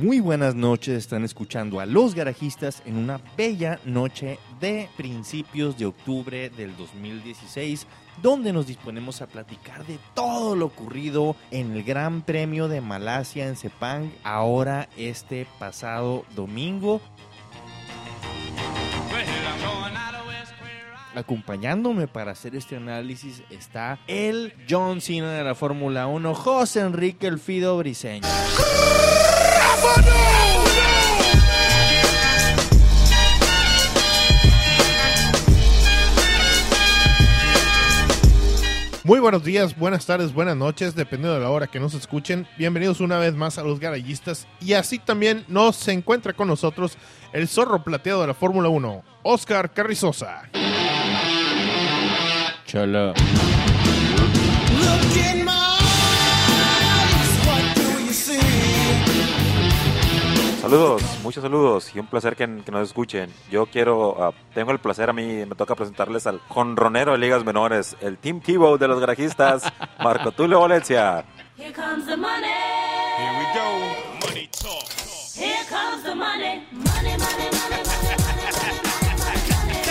Muy buenas noches, están escuchando a Los Garajistas en una bella noche de principios de octubre del 2016, donde nos disponemos a platicar de todo lo ocurrido en el Gran Premio de Malasia en Sepang, ahora este pasado domingo. Acompañándome para hacer este análisis está el John Cena de la Fórmula 1, José Enrique El Fido Briseño. Muy buenos días, buenas tardes, buenas noches, dependiendo de la hora que nos escuchen. Bienvenidos una vez más a los garayistas. Y así también nos se encuentra con nosotros el zorro plateado de la Fórmula 1, Oscar Carrizosa. Cholo. Saludos, muchos saludos y un placer que, que nos escuchen. Yo quiero, ah, tengo el placer a mí, me toca presentarles al conronero de ligas menores, el Team Tivo de los garajistas, Marco Tulio Valencia. Here comes the money. Here we go. Money talk. Here comes the money. Money, money, money, money, money, money,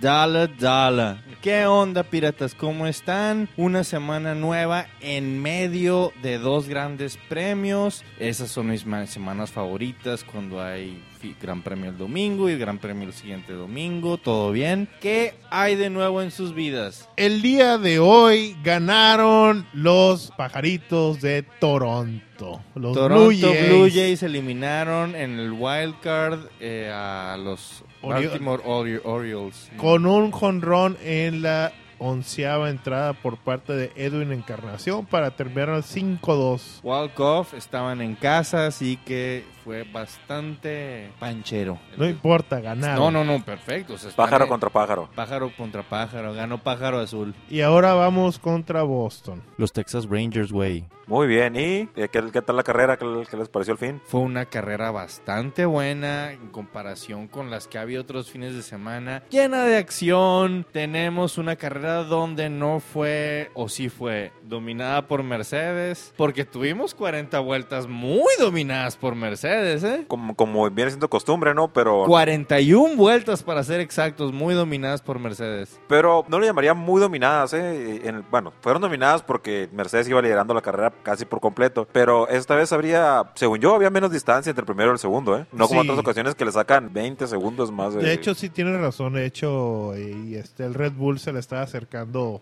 Dollar, dollar, dollar. ¿Qué onda, piratas? ¿Cómo están? Una semana nueva en medio de dos grandes premios. Esas son mis ma- semanas favoritas cuando hay Gran Premio el domingo y Gran Premio el siguiente domingo. ¿Todo bien? ¿Qué hay de nuevo en sus vidas? El día de hoy ganaron los pajaritos de Toronto. Los Toronto Blue Jays. Blue Jays eliminaron en el wild card eh, a los Baltimore Ori- Orioles. con un jonrón en la onceava entrada por parte de Edwin Encarnación para terminar 5-2. Walkoff estaban en casa, así que fue bastante panchero. No importa, ganaron. No, no, no, perfecto. o sea, están Pájaro contra pájaro. pájaro contra pájaro. Ganó pájaro azul. Y ahora vamos contra Boston. Los Texas Rangers, güey. Muy bien, ¿y qué, qué tal la carrera? ¿Qué, qué les pareció el fin? Fue una carrera bastante buena en comparación con las que había otros fines de semana. Llena de acción. Tenemos una carrera donde no fue, o sí fue, dominada por Mercedes. Porque tuvimos 40 vueltas muy dominadas por Mercedes, ¿eh? Como, como viene siendo costumbre, ¿no? Pero, 41 vueltas para ser exactos, muy dominadas por Mercedes. pero no lo llamaría muy dominadas, ¿eh? En- bueno, fueron dominadas porque Mercedes iba liderando la carrera casi por completo. Pero esta vez habría, según yo, había menos distancia entre el primero y el segundo, ¿eh? No como Sí. otras ocasiones que le sacan 20 segundos más. De hecho, sí tienes razón. De hecho, y este, el Red Bull se le está acercando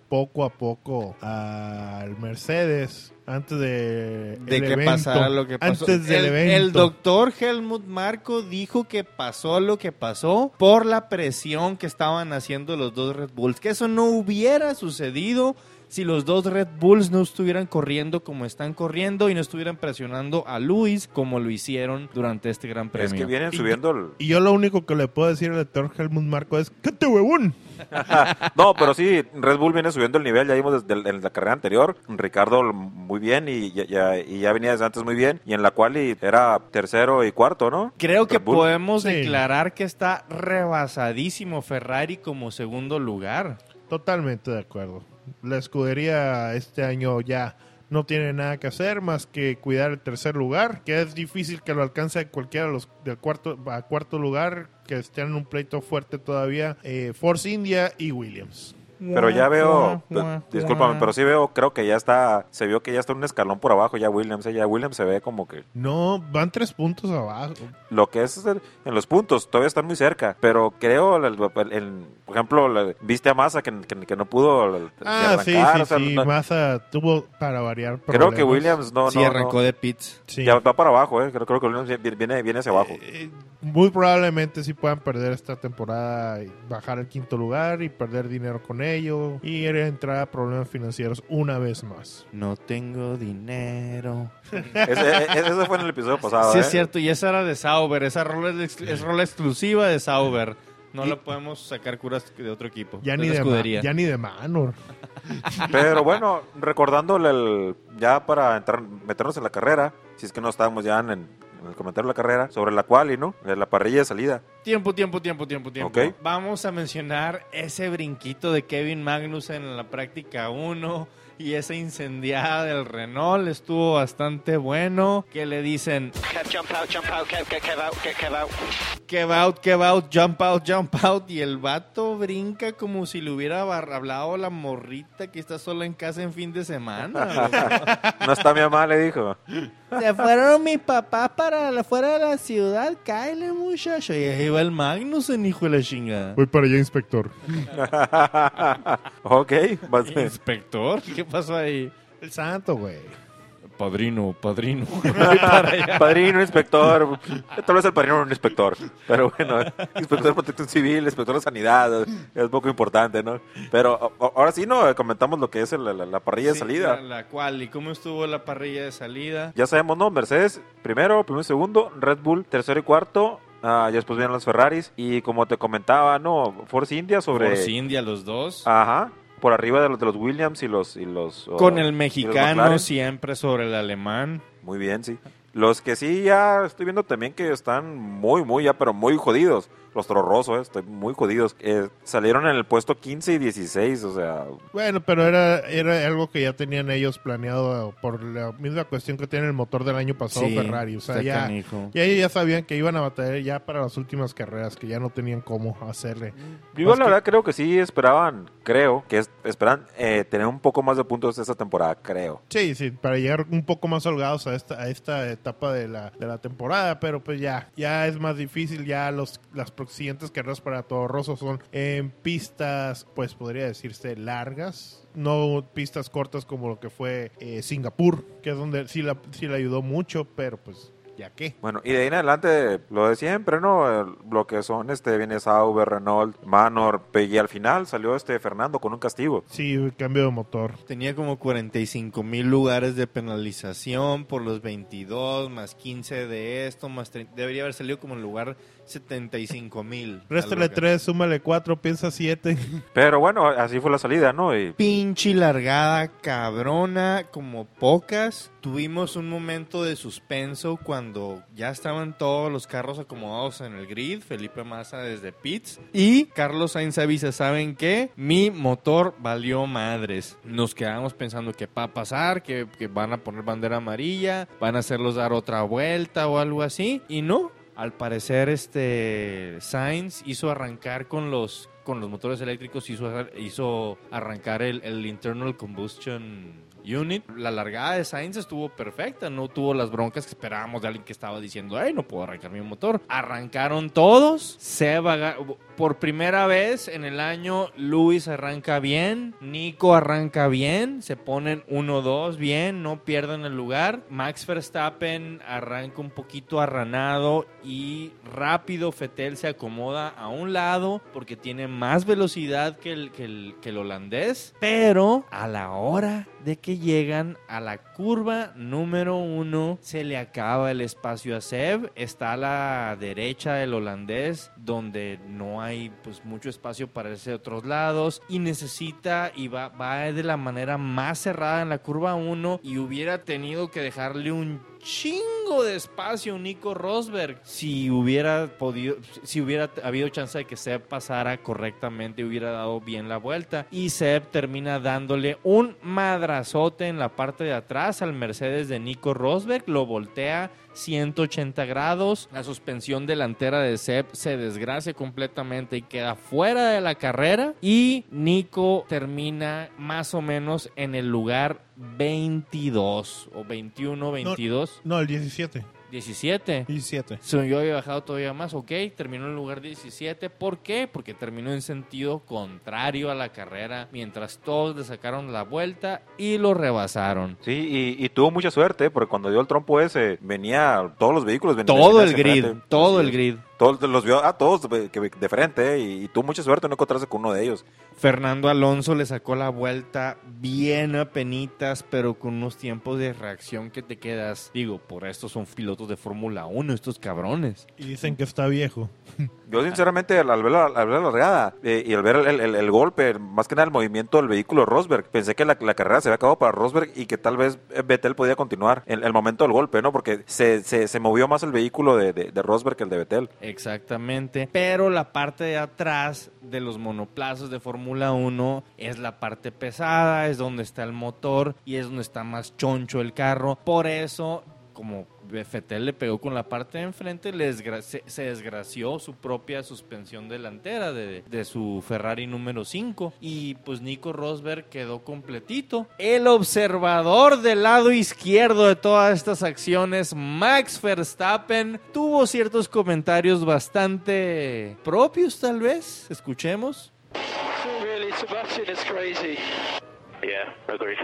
poco a poco al Mercedes antes de, De el que evento. pasara lo que pasó. Antes del el, evento. el doctor Helmut Marco dijo que pasó lo que pasó por la presión que estaban haciendo los dos Red Bulls. Que eso no hubiera sucedido si los dos Red Bulls no estuvieran corriendo como están corriendo y no estuvieran presionando a Luis como lo hicieron durante este gran premio. Es que vienen subiendo el... Y yo lo único que le puedo decir al doctor Helmut Marco es ¡Cállate, huevón! No, pero sí, Red Bull viene subiendo el nivel, ya vimos desde el- en la carrera anterior, Ricardo muy bien y ya, ya- y ya venía desde antes muy bien, y en la cual y era tercero y cuarto, ¿no? Creo que Bull. podemos Sí. declarar que está rebasadísimo Ferrari como segundo lugar. Totalmente de acuerdo. La escudería este año ya no tiene nada que hacer más que cuidar el tercer lugar, que es difícil que lo alcance cualquiera de los del cuarto a cuarto lugar que estén en un pleito fuerte todavía eh, Force India y Williams. Pero ya veo, discúlpame, pero sí veo, creo que ya está, se vio que ya está un escalón por abajo, ya Williams, eh, ya Williams se ve como que No, van tres puntos abajo. lo que es en los puntos, todavía están muy cerca, pero creo, el- el- el- por ejemplo, viste a Massa que, que- que no pudo el- Ah, sí, arrancar, sí, o sea, sí. no- Massa tuvo para variar. creo que problemas. Williams no, sí, no, arrancó no, de pits. Sí. ya va para abajo, eh, creo, creo que Williams viene, viene hacia abajo. Eh, muy probablemente sí puedan perder esta temporada y bajar al quinto lugar y perder dinero con ello y entrar a problemas financieros una vez más. No tengo dinero. Ese, ese- ese fue en el episodio pasado, Sí, eh. es cierto, y esa era de Sauber. Esa rola es, es rola exclusiva de Sauber. No Y- la podemos sacar curas de otro equipo. Ya ni de, ma- ya ni de Manor. Pero bueno, recordándole el, ya para entrar, meternos en la carrera, si es que no estábamos ya en, en el comentario de la carrera, sobre la cual y no, de la parrilla de salida. Tiempo, tiempo, tiempo, tiempo, tiempo. Ok. Vamos a mencionar ese brinquito de Kevin Magnussen en la práctica 1 y esa incendiada del Renault estuvo bastante bueno. Que le dicen, Kev, jump out, jump out, Kev, get Kev out, get Kev out. Kev out, Kev out, jump out, jump out. Y el vato brinca como si le hubiera hablado la morrita que está sola en casa en fin de semana. No está mi mamá, le dijo. Se fueron mis papás para fuera de la ciudad. Cáele, muchacho. Y ahí va el Magnussen, hijo de la chingada. Voy para allá, inspector. ok, va a ser- Inspector, ¿qué pasó ahí? El santo, güey. Padrino, padrino. Padrino, inspector. Tal vez el padrino no es un inspector. Pero bueno, inspector de protección civil, inspector de sanidad. Es poco importante, ¿no? Pero ahora sí, ¿no? Comentamos lo que es el- la, la parrilla de salida. La, la cual, ¿y cómo estuvo la parrilla de salida? Ya sabemos, ¿no? Mercedes primero, primero y segundo. Red Bull tercero y cuarto. Ah, ya después vienen los Ferraris. Y como te comentaba, ¿no? Force India sobre... Force India, los dos. Ajá. Por arriba de los, de los Williams y los... Y los oh, Con el mexicano siempre sobre el alemán. Muy bien, sí. Los que sí ya estoy viendo también que están muy, muy, ya, pero muy jodidos. Los Toro Rosso, eh, estoy muy jodidos. Eh, salieron en el puesto 15 y 16, o sea, Bueno, pero era, era algo que ya tenían ellos planeado por la misma cuestión que tiene el motor del año pasado Sí, Ferrari. O sea, ya, ya ellos ya sabían que iban a batallar ya para las últimas carreras, que ya no tenían cómo hacerle. yo Más la que- verdad creo que sí esperaban, creo, que es- esperan eh, tener un poco más de puntos esta temporada, creo. Sí, sí, para llegar un poco más holgados a esta, a esta etapa de la, de la temporada, pero pues ya, ya es más difícil, ya los, las siguientes carreras para Toro Rosso son en pistas, pues podría decirse largas, no pistas cortas como lo que fue eh, Singapur, que es donde sí, la, sí le ayudó mucho, pero pues ya qué. Bueno, y de ahí en adelante, lo de siempre, ¿no? El- lo que son, este, viene Sauber, Renault, Manor, y al final salió este Fernando con un castigo. Sí, cambio de motor. Tenía como 45 mil lugares de penalización por los 22, más 15 de esto, más 30. Debería haber salido como en lugar 75 mil. Réstale 3, súmale 4, piensa 7. Pero bueno, así fue la salida, ¿no? Y Pinche largada cabrona, como pocas. Tuvimos un momento de suspenso cuando ya estaban todos los carros acomodados en el grid. Felipe Massa desde pits. Y Carlos Sainz avisa, ¿saben qué? Mi motor valió madres. Nos quedamos pensando que va a pasar, que, que van a poner bandera amarilla, van a hacerlos dar otra vuelta o algo así. Y no, al parecer este Sainz hizo arrancar con los con los motores eléctricos hizo, hizo arrancar el, el internal combustion unit. La largada de Sainz estuvo perfecta, no tuvo las broncas que esperábamos de alguien que estaba diciendo, ay, no puedo arrancar mi motor. Arrancaron todos, Seba por primera vez en el año, Luis arranca bien, Nico arranca bien, se ponen 1-2 bien, no pierden el lugar. Max Verstappen arranca un poquito arranado y rápido Fetel se acomoda a un lado porque tiene más velocidad que el, que el, que el holandés. Pero a la hora de que llegan a la curva número uno, se le acaba el espacio a Seb. Está a la derecha del holandés, donde no hay pues mucho espacio para irse a otros lados. Y necesita y va, va de la manera más cerrada en la curva 1 y hubiera tenido que dejarle un chingo de espacio Nico Rosberg si hubiera podido si hubiera habido chance de que Seb pasara correctamente hubiera dado bien la vuelta y Seb termina dándole un madrazote en la parte de atrás al Mercedes de Nico Rosberg lo voltea 180 grados. La suspensión delantera de Seb se desgracia completamente y queda fuera de la carrera. Y Nico termina más o menos en el lugar 22 o 21 22 No, el 17. 17. 17. So, yo había bajado todavía más, ok, terminó en el lugar 17. ¿Por qué? Porque terminó en sentido contrario a la carrera, mientras todos le sacaron la vuelta y lo rebasaron. Sí, y, y tuvo mucha suerte, porque cuando dio el trompo ese, venía, todos los vehículos venían Todo el grid, frente. todo el grid. Todos los vio, a todos de, frente, eh, y, y tuvo mucha suerte no encontrarse con uno de ellos. Fernando Alonso le sacó la vuelta bien apenitas, pero con unos tiempos de reacción que te quedas. Digo, por esto son pilotos de Fórmula 1, estos cabrones. Y dicen que está viejo. Yo sinceramente al, al ver la, al ver la regada eh, y al ver el, el- el golpe, más que nada el movimiento del vehículo Rosberg, pensé que la, la carrera se había acabado para Rosberg y que tal vez eh, Vettel podía continuar en el momento del golpe, ¿no? Porque se, se, se movió más el vehículo de, de, de Rosberg que el de Vettel. Exactamente. Pero la parte de atrás de los monoplazas de Fórmula 1 es la parte pesada, es donde está el motor y es donde está más choncho el carro. Por eso, como Fettel le pegó con la parte de enfrente, le desgra- se, se desgració su propia suspensión delantera de, de su Ferrari número 5. Y pues Nico Rosberg quedó completito. El observador del lado izquierdo de todas estas acciones, Max Verstappen, tuvo ciertos comentarios bastante propios tal vez. Escuchemos. Really, Sebastian is crazy. Yeah, agreed.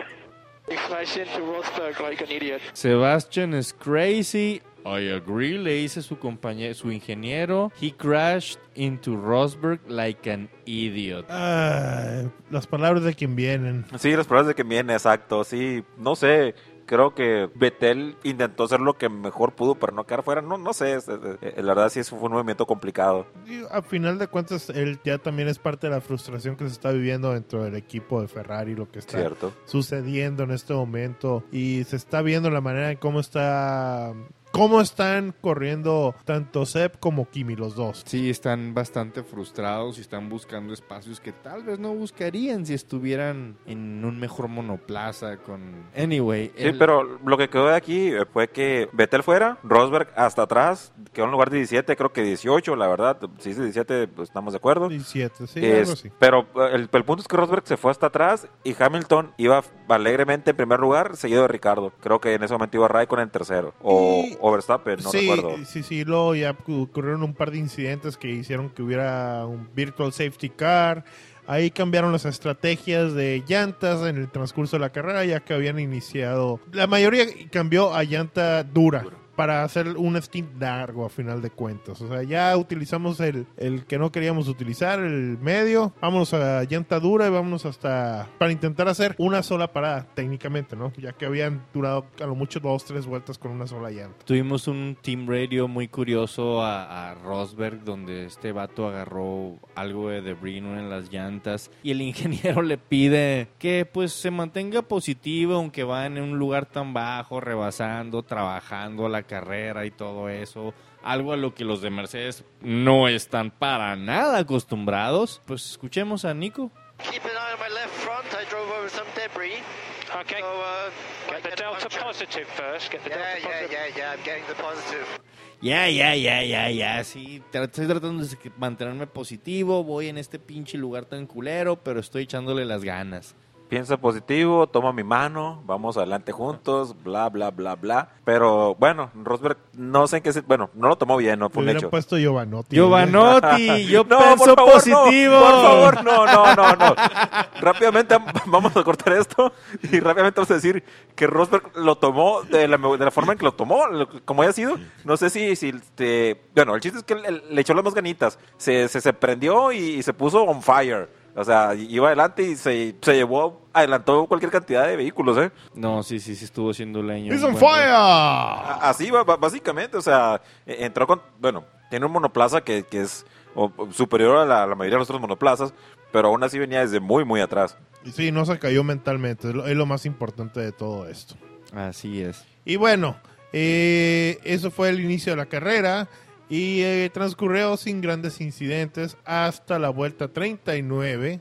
He crashed into Rosberg like an idiot. Sebastian is crazy. I agree, le dice su compañero, su ingeniero. He crashed into Rosberg like an idiot. Ah, las palabras de quien vienen. Sí, los problemas de que viene, exacto. Sí, no sé. Creo que Betel intentó hacer lo que mejor pudo para no quedar fuera. No, no sé. es- la verdad sí fue un movimiento complicado. Y a final de cuentas, él ya también es parte de la frustración que se está viviendo dentro del equipo de Ferrari, lo que está Cierto. sucediendo en este momento. Y se está viendo la manera en cómo está. Cómo están corriendo tanto Seb como Kimi, los dos. Sí, están bastante frustrados y están buscando espacios que tal vez no buscarían si estuvieran en un mejor monoplaza con... Anyway. Sí, el- pero lo que quedó de aquí eh, fue que Vettel fuera, Rosberg hasta atrás, quedó en lugar de 17, creo que 18, la verdad. Si dice 17, pues estamos de acuerdo. 17, sí, Es- algo así. pero eh, el, el punto es que Rosberg se fue hasta atrás y Hamilton iba alegremente en primer lugar, seguido de Ricardo. Creo que en ese momento iba Raikkonen en tercero. O, Y- o Verstappen, no sí, recuerdo. sí, sí, luego ya ocurrieron un par de incidentes que hicieron que hubiera un virtual safety car. Ahí cambiaron las estrategias de llantas en el transcurso de la carrera, ya que habían iniciado. La mayoría cambió a llanta dura. Para hacer un stint largo a final de cuentas. O sea, ya utilizamos el, el que no queríamos utilizar, el medio. Vámonos a llanta dura y vámonos hasta. Para intentar hacer una sola parada, técnicamente, ¿no? Ya que habían durado a lo mucho dos, tres vueltas con una sola llanta. Tuvimos un team radio muy curioso a, a Rosberg donde este vato agarró algo de debris en las llantas y el ingeniero le pide que pues se mantenga positivo aunque va en un lugar tan bajo, rebasando, trabajando la carrera y todo eso. Algo a lo que los de Mercedes no están para nada acostumbrados. Pues escuchemos a Nico. Keep an eye on my left front. I drove over some debris. Okay. So, uh, Get the delta positive first. Get the Yeah, delta yeah, positive. yeah, yeah. I'm getting the positive. Ya, ya, ya, ya, ya, sí. Estoy tratando de mantenerme positivo. Voy en este pinche lugar tan culero, pero estoy echándole las ganas. Piensa positivo, toma mi mano, vamos adelante juntos, bla, bla, bla, bla. Pero bueno, Rosberg, no sé en qué se... Bueno, no lo tomó bien, no Le fue un hecho. puesto Giovanotti. Giovanotti, yo No, pienso por favor, positivo. No, por favor, no, no, no, no. Rápidamente am- vamos a cortar esto y rápidamente vamos a decir que Rosberg lo tomó de la, de la forma en que lo tomó, como haya sido. No sé si, si bueno, el chiste es que le echó las más ganitas, se, se, se prendió y, y se puso on fire. O sea, iba adelante y se, se llevó, adelantó cualquier cantidad de vehículos, ¿eh? No, sí, sí, sí estuvo siendo leño. ¡He's on Bueno, fire! A- Así va, va- básicamente, o sea, e- entró con, bueno, tiene un monoplaza que, que es superior a la, mayoría de los otros monoplazas, pero aún así venía desde muy, muy atrás. Y Sí, no se cayó mentalmente. Es lo, es lo más importante de todo esto. Así es. Y bueno, eh, eso fue el inicio de la carrera. Y eh, transcurrió sin grandes incidentes hasta la vuelta 39,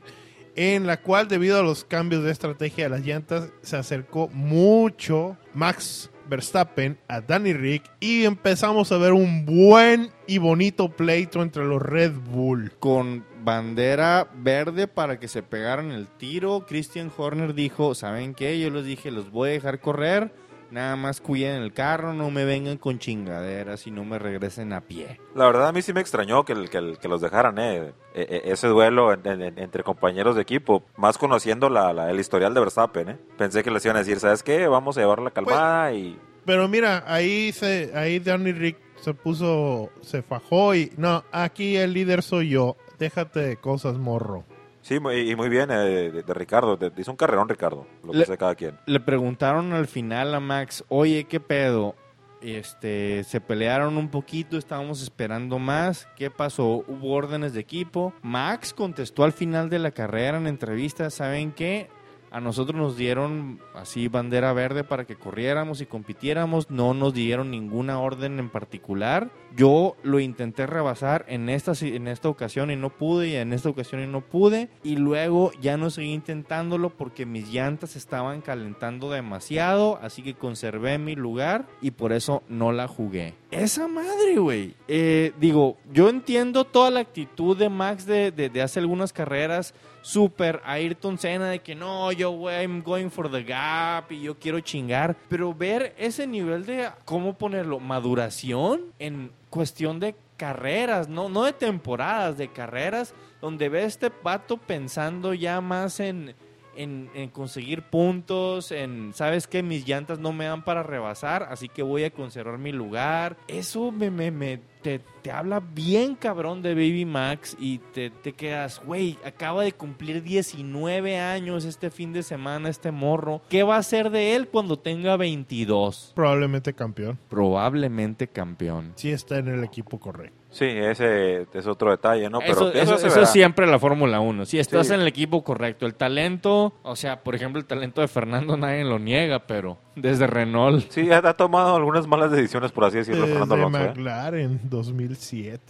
en la cual debido a los cambios de estrategia de las llantas se acercó mucho Max Verstappen a Danny Rick y empezamos a ver un buen y bonito pleito entre los Red Bull. Con bandera verde para que se pegaran el tiro, Christian Horner dijo, ¿saben qué? Yo les dije, los voy a dejar correr, nada más cuiden el carro, no me vengan con chingaderas y no me regresen a pie. La verdad a mí sí me extrañó que, el- que, el- que los dejaran, eh, e- e- ese duelo en- en- entre compañeros de equipo, más conociendo la, la- el historial de Verstappen, eh. Pensé que les iban a decir, ¿sabes qué? Vamos a llevar la calmada y... Pero mira, ahí se, ahí Danny Rick se puso, se fajó y no, aquí el líder soy yo. Déjate de cosas, morro. Sí, muy- y muy bien eh, de, de Ricardo, de- hizo un carrerón Ricardo, lo que sé cada quien. Le preguntaron al final a Max, oye, ¿qué pedo? Este, se pelearon un poquito, estábamos esperando más. ¿Qué pasó? ¿Hubo órdenes de equipo? Max contestó al final de la carrera en entrevista, ¿saben qué? A nosotros nos dieron así bandera verde para que corriéramos y compitiéramos, no nos dieron ninguna orden en particular. Yo lo intenté rebasar en esta, en esta ocasión y no pude, y en esta ocasión y no pude, y luego ya no seguí intentándolo porque mis llantas estaban calentando demasiado, así que conservé mi lugar y por eso no la jugué. Esa madre, güey. Eh, digo, yo entiendo toda la actitud de Max de hace algunas carreras super Ayrton Senna de que no, yo güey, I'm going for the gap y yo quiero chingar, pero ver ese nivel de cómo ponerlo, maduración en cuestión de carreras, no no de temporadas, de carreras donde ve este pato pensando ya más en en, en conseguir puntos, en, ¿sabes qué? Mis llantas no me dan para rebasar, así que voy a conservar mi lugar. Eso me, me, me te, te habla bien cabrón de Baby Max y te, te quedas, güey, acaba de cumplir 19 años este fin de semana este morro. ¿Qué va a hacer de él cuando tenga 22? Probablemente campeón. Probablemente campeón. Sí está en el equipo correcto. Sí, ese es otro detalle, ¿no? eso, Pero eso, es siempre la Fórmula 1. Si estás Sí. en el equipo correcto, el talento, o sea, por ejemplo, el talento de Fernando nadie lo niega, pero desde Renault. Sí, ha, ha tomado algunas malas decisiones, por así decirlo, Fernando Desde Alonso. ¿eh? McLaren 2007.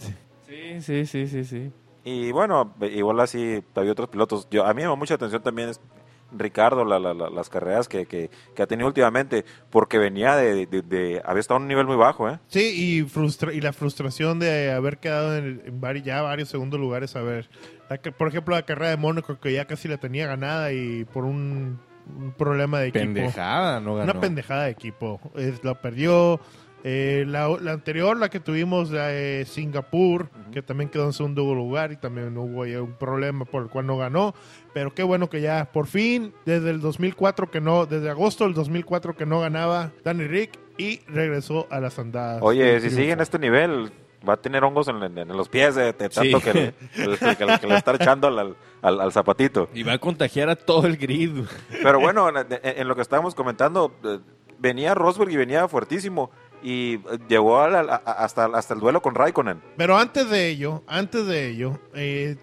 Sí, sí, sí, sí, sí. Y bueno, igual así, había otros pilotos. Yo, a mí me llama mucha atención también es Ricardo, la- la- la- las carreras que, que, que ha tenido últimamente, porque venía de, de- de- había estado en un nivel muy bajo, ¿eh? Sí, y, frustra y la frustración de haber quedado en, en vari- ya varios segundos lugares. A ver, por ejemplo, la carrera de Mónaco, que ya casi la tenía ganada y por un, un problema de equipo. Pendejada, no ganó. Una pendejada de equipo. Es, la perdió. Eh, la, la anterior, la que tuvimos de Singapur, que también quedó en segundo lugar y también hubo ahí un problema por el cual no ganó. Pero qué bueno que ya por fin, desde el 2004 que no, desde agosto del 2004 que no ganaba Danny Rick y regresó a las andadas. Oye, si triunfo. sigue en este nivel, va a tener hongos en, en- en los pies de, de Sí. tanto que, le, que, le está echando al, al- al zapatito. Y va a contagiar a todo el grid. Pero bueno, en, en- en lo que estábamos comentando, eh, venía Rosberg y venía fuertísimo. Y eh, llegó a la- hasta, hasta el duelo con Raikkonen. Pero antes de ello, antes de ello, eh,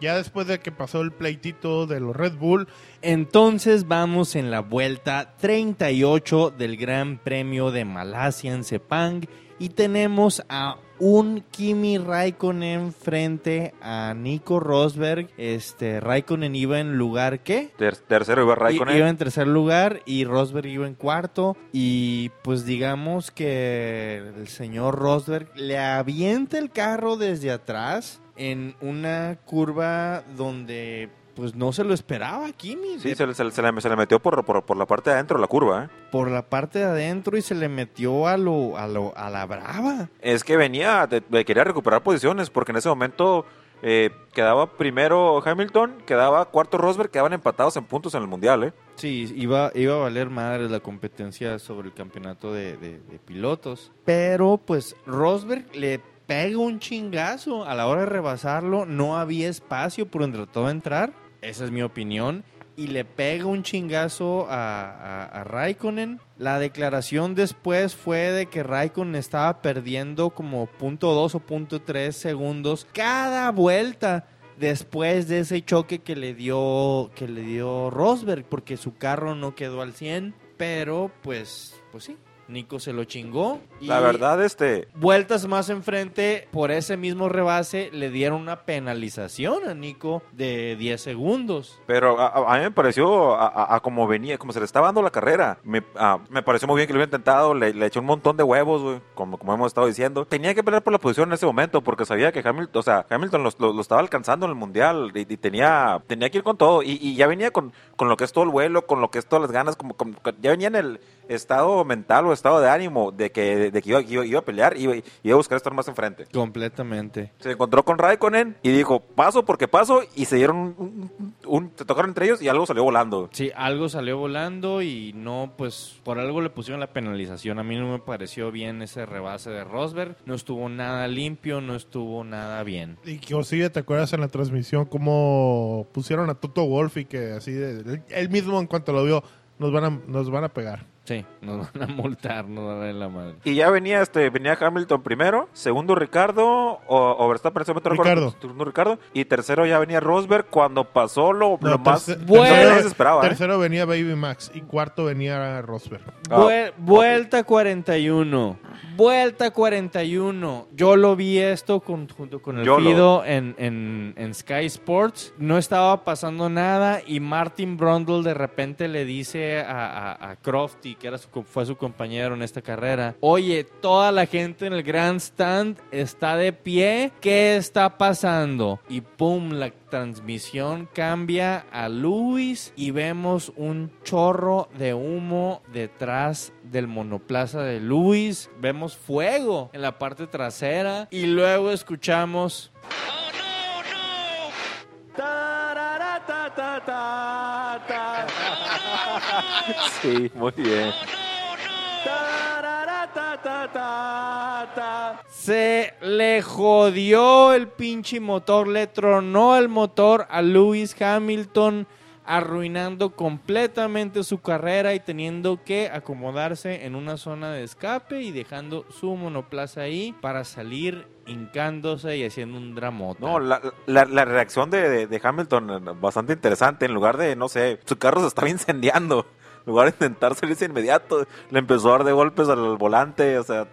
ya después de que pasó el pleitito de los Red Bull, Entonces vamos en la vuelta 38 del Gran Premio de Malasia en Sepang y tenemos a un Kimi Raikkonen frente a Nico Rosberg. Este Raikkonen iba en lugar ¿qué? Ter- tercero iba I- Raikkonen. Iba en tercer lugar y Rosberg iba en cuarto. Y pues digamos que el señor Rosberg le avienta el carro desde atrás en una curva donde pues no se lo esperaba Kimi. Sí, se, le- se le- se le, se le metió por, por, por la parte de adentro de la curva. ¿eh? por la parte de adentro y se le metió a lo a lo a la brava. Es que venía, de, de- quería recuperar posiciones porque en ese momento eh, quedaba primero Hamilton, quedaba cuarto Rosberg, quedaban empatados en puntos en el Mundial. ¿eh? Sí, iba, iba a valer madre la competencia sobre el campeonato de, de- de pilotos. Pero pues Rosberg le pega un chingazo a la hora de rebasarlo. No había espacio por donde de entrar. Esa es mi opinión. Y le pega un chingazo a, a, Raikkonen. La declaración después fue de que Raikkonen estaba perdiendo como punto dos o punto tres segundos cada vuelta después de ese choque que le dio que le dio Rosberg porque su carro no quedó al 100 pero pues pues sí Nico se lo chingó y La verdad, este, vueltas más enfrente por ese mismo rebase le dieron una penalización a Nico de 10 segundos pero a, mí me pareció a, como venía, como se le estaba dando la carrera. Me, me pareció muy bien que lo hubiera intentado, le, le echó un montón de huevos, güey, como, como hemos estado diciendo. Tenía que pelear por la posición en ese momento porque sabía que Hamilton, o sea, Hamilton lo, lo- lo estaba alcanzando en el mundial y, y tenía, tenía que ir con todo. Y, y ya venía con, con lo que es todo el vuelo, con lo que es todas las ganas, como, como- ya venía en el estado mental o estado de ánimo de que, de que iba, iba- iba a pelear y iba, iba a buscar estar más enfrente. completamente Se encontró con Raikkonen y dijo, paso porque paso, y se dieron un, un- un- se tocaron entre ellos y algo salió volando. Sí, algo salió volando y no, pues por algo le pusieron la penalización. A mí no me pareció bien ese rebase de Rosberg. No estuvo nada limpio, no estuvo nada bien. Y que Osiria, ¿te acuerdas en la transmisión cómo pusieron a Toto Wolf y que así, de, él mismo en cuanto lo vio, nos van a, nos van a pegar? Sí, nos van a multar, nos van a dar en la madre. Y ya venía este venía Hamilton primero, segundo Ricardo, o, o Verstappen, en ese momento Ricardo. segundo Ricardo, y tercero ya venía Rosberg cuando pasó lo, No, lo más Bueno. esperaba. ¿eh? Tercero venía Baby Max y cuarto venía Rosberg. Ah, Vuel- vuelta 41. Vuelta 41. Yo lo vi esto con- junto con el Yo Fido en, en- en Sky Sports. No estaba pasando nada y Martin Brundle de repente le dice a, a, a Crofty, que era su, fue su compañero en esta carrera, oye, toda la gente en el grandstand está de pie. ¿Qué está pasando? Y pum, la transmisión cambia a Luis y vemos un chorro de humo detrás del monoplaza de Luis. Vemos fuego en la parte trasera y luego escuchamos... Sí, muy bien. Se le jodió el pinche motor, le tronó el motor a Lewis Hamilton, arruinando completamente su carrera y teniendo que acomodarse en una zona de escape y dejando su monoplaza ahí para salir hincándose y haciendo un dramota. No, la, la, la reacción de, de- de Hamilton eh, bastante interesante. En lugar de, no sé, su carro se estaba incendiando. Lugar de intentar salirse inmediato, le empezó a dar de golpes al volante. O sea,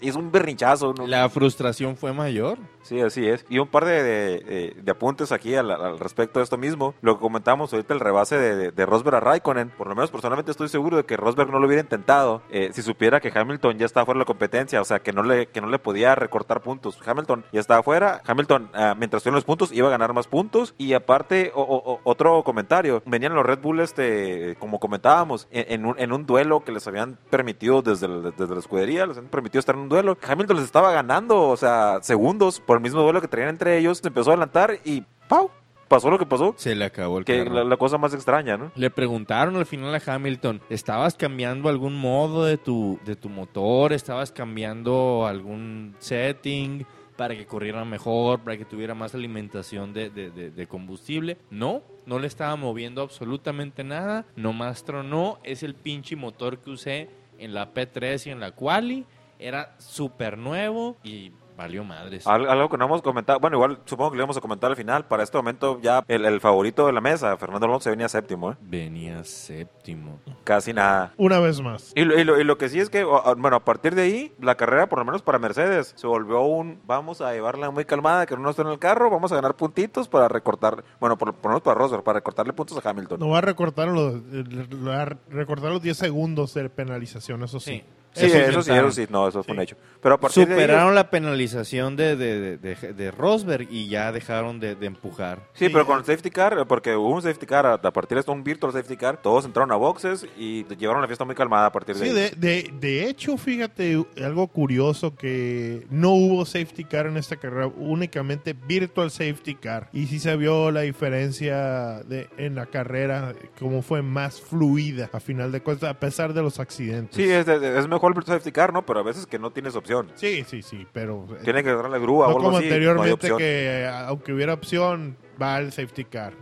hizo un berrinchazo. ¿no? La frustración fue mayor. Sí, así es. Y un par de, de- de- de apuntes aquí al, al respecto de esto mismo. Lo que comentamos ahorita, el rebase de, de, Rosberg a Raikkonen. Por lo menos personalmente estoy seguro de que Rosberg no lo hubiera intentado eh, si supiera que Hamilton ya estaba fuera de la competencia. O sea, que no le, que no le podía recortar puntos. Hamilton ya estaba fuera. Hamilton, ah, mientras estuvieron los puntos, iba a ganar más puntos. Y aparte, o- o- otro comentario. Venían los Red Bull, este, como comentábamos, en, en un, en un duelo que les habían permitido desde, el- desde la escudería, les habían permitido estar en un duelo. Hamilton les estaba ganando, o sea, segundos por el mismo duelo que traían entre ellos. Se empezó a adelantar y ¡pau! Pasó lo que pasó. Se le acabó el Que la, la cosa más extraña, ¿no? Le preguntaron al final a Hamilton, ¿estabas cambiando algún modo de tu, de tu motor? ¿Estabas cambiando algún setting para que corriera mejor, para que tuviera más alimentación de, de- de- de combustible? No, no le estaba moviendo absolutamente nada, nomás tronó, es el pinche motor que usé en la P3 y en la Quali, era súper nuevo y valió madres. Al- algo que no hemos comentado, bueno, igual supongo que le vamos a comentar al final. Para este momento ya el, el favorito de la mesa, Fernando Alonso, venía séptimo, ¿eh? Venía séptimo. Casi nada. Una vez más. Y lo, y lo- y lo que sí es que, bueno, a partir de ahí, la carrera, por lo menos para Mercedes, se volvió un, vamos a llevarla muy calmada, que no esté en el carro, vamos a ganar puntitos para recortar, bueno, por, por lo menos para Rosberg, para recortarle puntos a Hamilton. No va a recortar los, eh, va a recortar los 10 segundos de penalización, eso sí. Sí. Sí, eso, sí, eso sí, no, eso fue un hecho. Pero a partir de ahí, Superaron la penalización de, de, de, de- de Rosberg y ya dejaron de, de empujar. Sí, Sí, pero eh. con el safety car, porque hubo un safety car, a, partir de esto, un virtual safety car, todos entraron a boxes y llevaron la fiesta muy calmada a partir de Sí, ahí. de, de, de hecho, fíjate, algo curioso que no hubo safety car en esta carrera, únicamente virtual safety car. Y sí se vio la diferencia de, en la carrera, cómo fue más fluida a final de cuentas, a pesar de los accidentes. Sí, es, es mejor el virtual safety car, ¿no? Pero a veces que no tienes opción. sí, sí, sí, pero... eh, Tiene que darle grúa no o algo como así. no hay anteriormente que eh, aunque hubiera opción, va el safety car.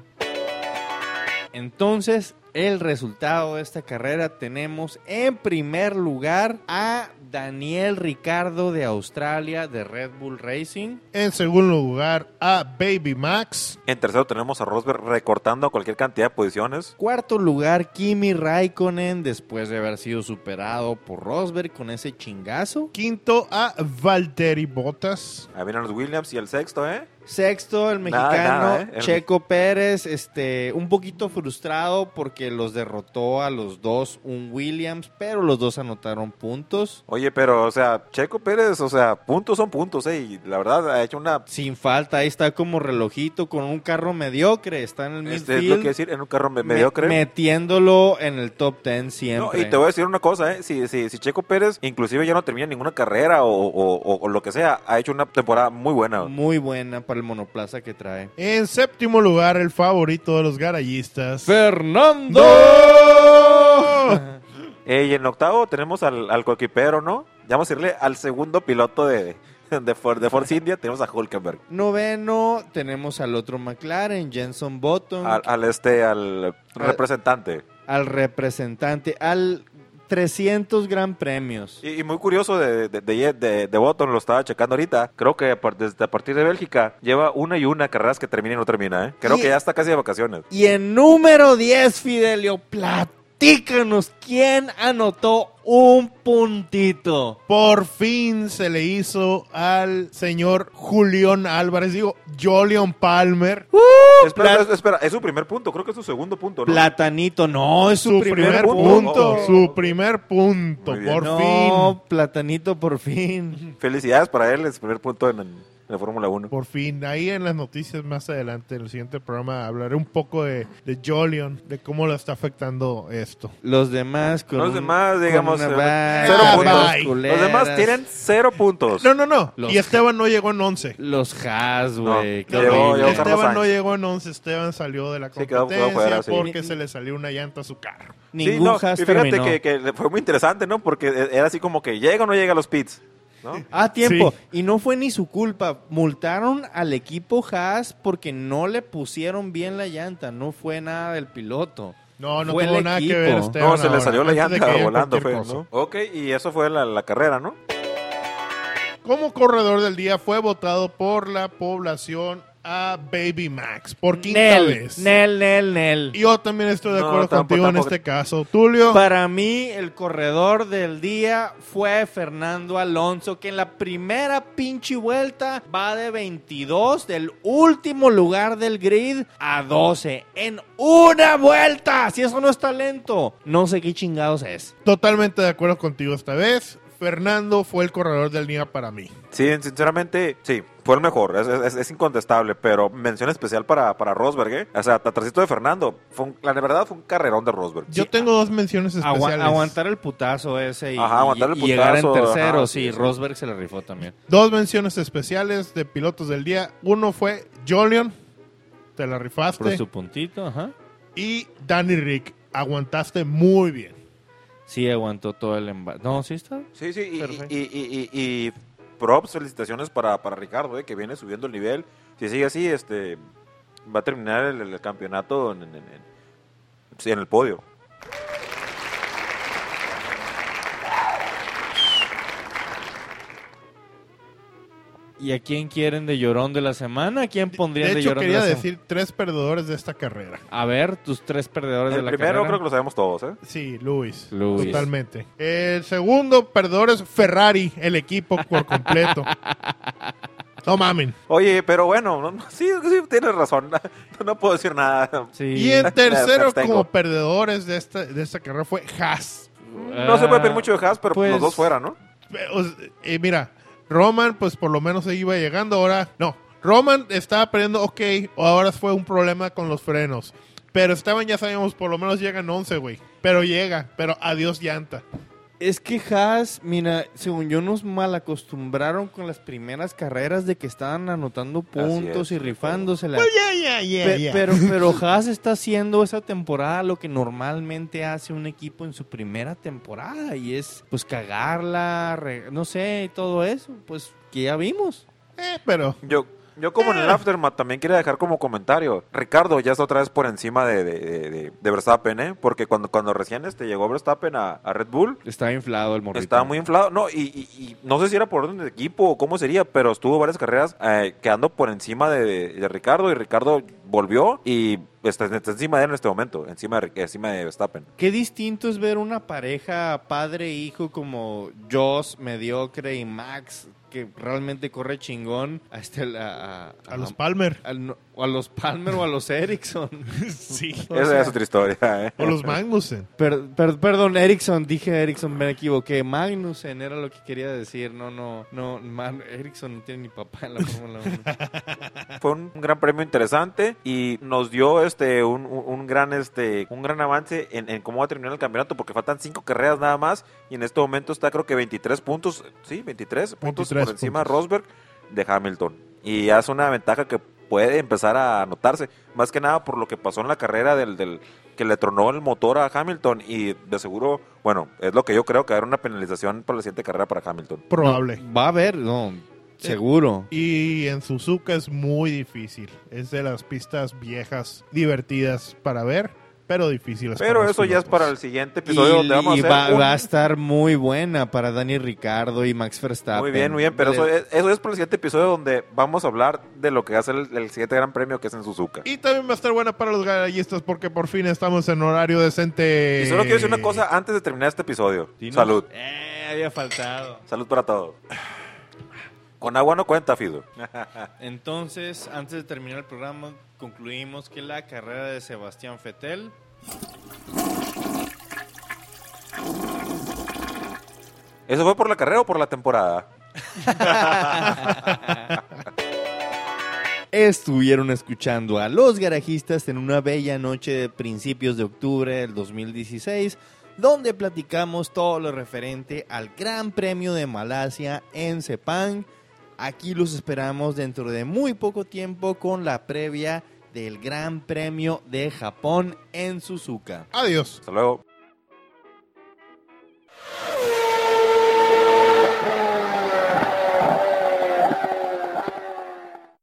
Entonces, el resultado de esta carrera tenemos en primer lugar a Daniel Ricardo de Australia de Red Bull Racing. En segundo lugar, a Baby Max. En tercero tenemos a Rosberg recortando cualquier cantidad de posiciones. Cuarto lugar, Kimi Raikkonen, después de haber sido superado por Rosberg con ese chingazo. Quinto, a Valtteri Bottas. Ahí vienen los Williams y el sexto, ¿eh? Sexto, el mexicano nada, ¿eh? Checo Pérez, este, un poquito frustrado porque los derrotó a los dos un Williams, pero los dos anotaron puntos. Oye, pero, o sea, Checo Pérez, o sea, puntos son puntos, ¿eh? Y la verdad ha hecho una... Sin falta, ahí está como relojito con un carro mediocre, está en el Este, es midfield, lo que decir, en un carro me- me- mediocre. metiéndolo en el top 10 No, siempre. y te voy a decir una cosa, ¿eh? Si, si, si Checo Pérez inclusive ya no termina ninguna carrera o, o- o- o lo que sea, ha hecho una temporada muy buena. Muy buena para el monoplaza que trae. En séptimo lugar, el favorito de los garayistas. Fernando. Eh, y en octavo tenemos al, al coequipero, ¿no? Ya vamos a irle al segundo piloto de, de, For- de Force India, tenemos a Hulkenberg. Noveno, tenemos al otro McLaren, Jenson Button, Al, al este, al representante. al representante, al 300 gran premios. Y, y muy curioso de, de, de, de- de Button, lo estaba checando ahorita. Creo que desde a partir de Bélgica lleva una y una carreras que termina y no termina. ¿eh? Creo Y- que ya está casi de vacaciones. Y en número 10, Fidelio, platícanos quién anotó un puntito. Por fin se le hizo al señor Julián Álvarez, digo, Jolion Palmer. espera, plat- espera, espera, es su primer punto. Creo que es su segundo punto. ¿no? Platanito, no, es su, Su primer, primer punto. punto, Oh. su primer punto, por no, fin. Platanito, por fin. Felicidades para él, es su primer punto en, en la Fórmula 1. Por fin, ahí en las noticias más adelante, en el siguiente programa, hablaré un poco de, de Jolion, de cómo lo está afectando esto. Los demás con Los un- demás, digamos, cero puntos. Los culeras. Los demás tienen cero puntos. No, no, no. Los- y Esteban no llegó en 11. Los Haas, güey. No, llegó- llegó Esteban no llegó en 11, Esteban salió de la Sí, quedó- competencia quedó fuera, sí. porque se le salió una llanta a su carro. Ningún sí, no, Haas y fíjate que, que fue muy interesante, ¿no? Porque era así como que llega o no llega a los pits. ¿no? Ah, tiempo. Sí. Y no fue ni su culpa. Multaron al equipo Haas porque no le pusieron bien la llanta. No fue nada del piloto. No, no Fue tuvo nada que ver Esteban No, se le salió la llanta volando, fue. ¿no? Ok, y eso fue la, la carrera, ¿no? Como corredor del día fue votado por la población a Baby Max por quinta Nel, vez. Nel, Nel, Nel. Yo también estoy de No, acuerdo tampoco- contigo en este caso. Tulio, Para mí, el corredor del día fue Fernando Alonso, que en la primera pinche vuelta va de 22 del último lugar del grid a 12 en una vuelta. Si eso no es talento, no sé qué chingados es. totalmente de acuerdo contigo esta vez. Fernando fue el corredor del día para mí. Sí, sinceramente, sí, fue el mejor, es, es- es incontestable, pero mención especial para, para Rosberg, ¿eh? O sea, atrásito de Fernando, fue un- la verdad fue un carrerón de Rosberg. Yo tengo dos menciones Agua- especiales. aguantar el putazo ese y, Ajá, aguantar el y- y llegar en putazo, tercero. ajá, sí. Rosberg se le rifó también. Dos menciones especiales de pilotos del día. Uno fue Jolion, te la Por rifaste. su puntito, ajá. Y Danny Rick, aguantaste muy bien. Sí, aguantó todo el embate. No, sí está. Sí, sí, y, y, y- y props, felicitaciones para, para Ricardo, ¿eh? que viene subiendo el nivel. Si sigue así, este va a terminar el, campeonato en, en- en el podio. ¿Y a quién quieren de llorón de la semana? ¿A quién pondrían De de, hecho, llorón quería de la semana? decir tres perdedores de esta carrera. A ver, tus tres perdedores de El la primero carrera. creo que lo sabemos todos, ¿eh? Sí, Luis. Luis. Totalmente. El segundo perdedor es Ferrari, el equipo por completo. no mamen. Oye, pero bueno, no- no, sí, sí, tienes razón, no, no puedo decir nada. Sí. Y en Me tercero, como perdedores de esta, de esta carrera, fue Haas. No se puede pedir mucho de Haas, pero pues- los dos fuera, ¿no? Eh, mira, Roman, pues por lo menos se iba llegando. Ahora, no. Roman estaba perdiendo, ok. Ahora fue un problema con los frenos. Pero Esteban, ya sabíamos, por lo menos llegan 11, güey. Pero llega, pero adiós llanta. Es que Haas, mira, según yo nos mal acostumbraron con las primeras carreras de que estaban anotando puntos es, y rifándosela. Pues ya, ya, ya, Pe- ya. Pero, pero Haas está haciendo esa temporada lo que normalmente hace un equipo en su primera temporada y es pues cagarla, re- no sé, todo eso, pues que ya vimos. Eh, pero Yo, yo como en el Aftermath también quería dejar como comentario. Ricardo ya está otra vez por encima de, de, de- de- de Verstappen, ¿eh? Porque cuando, cuando recién este, llegó Verstappen a, a Red Bull, Estaba inflado el morrito. estaba muy inflado. No, y, y- y no sé si era por orden de equipo o cómo sería, pero estuvo varias carreras eh, quedando por encima de, de- de Ricardo y Ricardo volvió y está, está encima de él en este momento, encima de, encima de Verstappen. Qué distinto es ver una pareja padre-hijo como Joss, mediocre, y Max, que realmente corre chingón, a, este, a, a- a los Palmer. al no- o a los Palmer o a los Ericsson. sí. O Esa sea, es otra historia, ¿eh? O los Magnussen. Per- per- perdón, Ericsson, dije Ericsson, me equivoqué. Magnussen era lo que quería decir. No, no, no. Man- Ericsson no tiene ni papá en la Fórmula 1. Fue un gran premio interesante y nos dio este un, un- un gran este un gran avance en, en cómo va a terminar el campeonato porque faltan cinco carreras nada más y en este momento está creo que 23 puntos, sí, 23 puntos 23 por encima de puntos. Rosberg de Hamilton y ya es una ventaja que puede empezar a notarse más que nada por lo que pasó en la carrera del, del que le tronó el motor a Hamilton y de seguro, bueno, es lo que yo creo que va a haber una penalización para la siguiente carrera para Hamilton. Probable. Va a haber, no, seguro. Y en Suzuka es muy difícil. Es de las pistas viejas divertidas para ver. Pero difíciles. Pero eso ya es para el siguiente episodio y donde vamos a y hacer va, un- va a estar muy buena para Dani Ricardo y Max Verstappen. Muy bien, muy bien, pero eso es, eso es para el siguiente episodio donde vamos a hablar de lo que hace el, el siguiente gran premio que es en Suzuka. Y también va a estar buena para los gallistas porque por fin estamos en horario decente. Y solo quiero decir una cosa antes de terminar este episodio. Dinos. Salud. Eh, había faltado. Salud para todos. Con agua no cuenta, Fido. Entonces, antes de terminar el programa, concluimos que la carrera de Sebastián Fettel ¿Eso fue por la carrera o por la temporada? Estuvieron escuchando a los garajistas en una bella noche de principios de octubre del 2016, donde platicamos todo lo referente al Gran Premio de Malasia en Sepang. Aquí los esperamos dentro de muy poco tiempo con la previa del Gran Premio de Japón en Suzuka. Adiós. Hasta luego.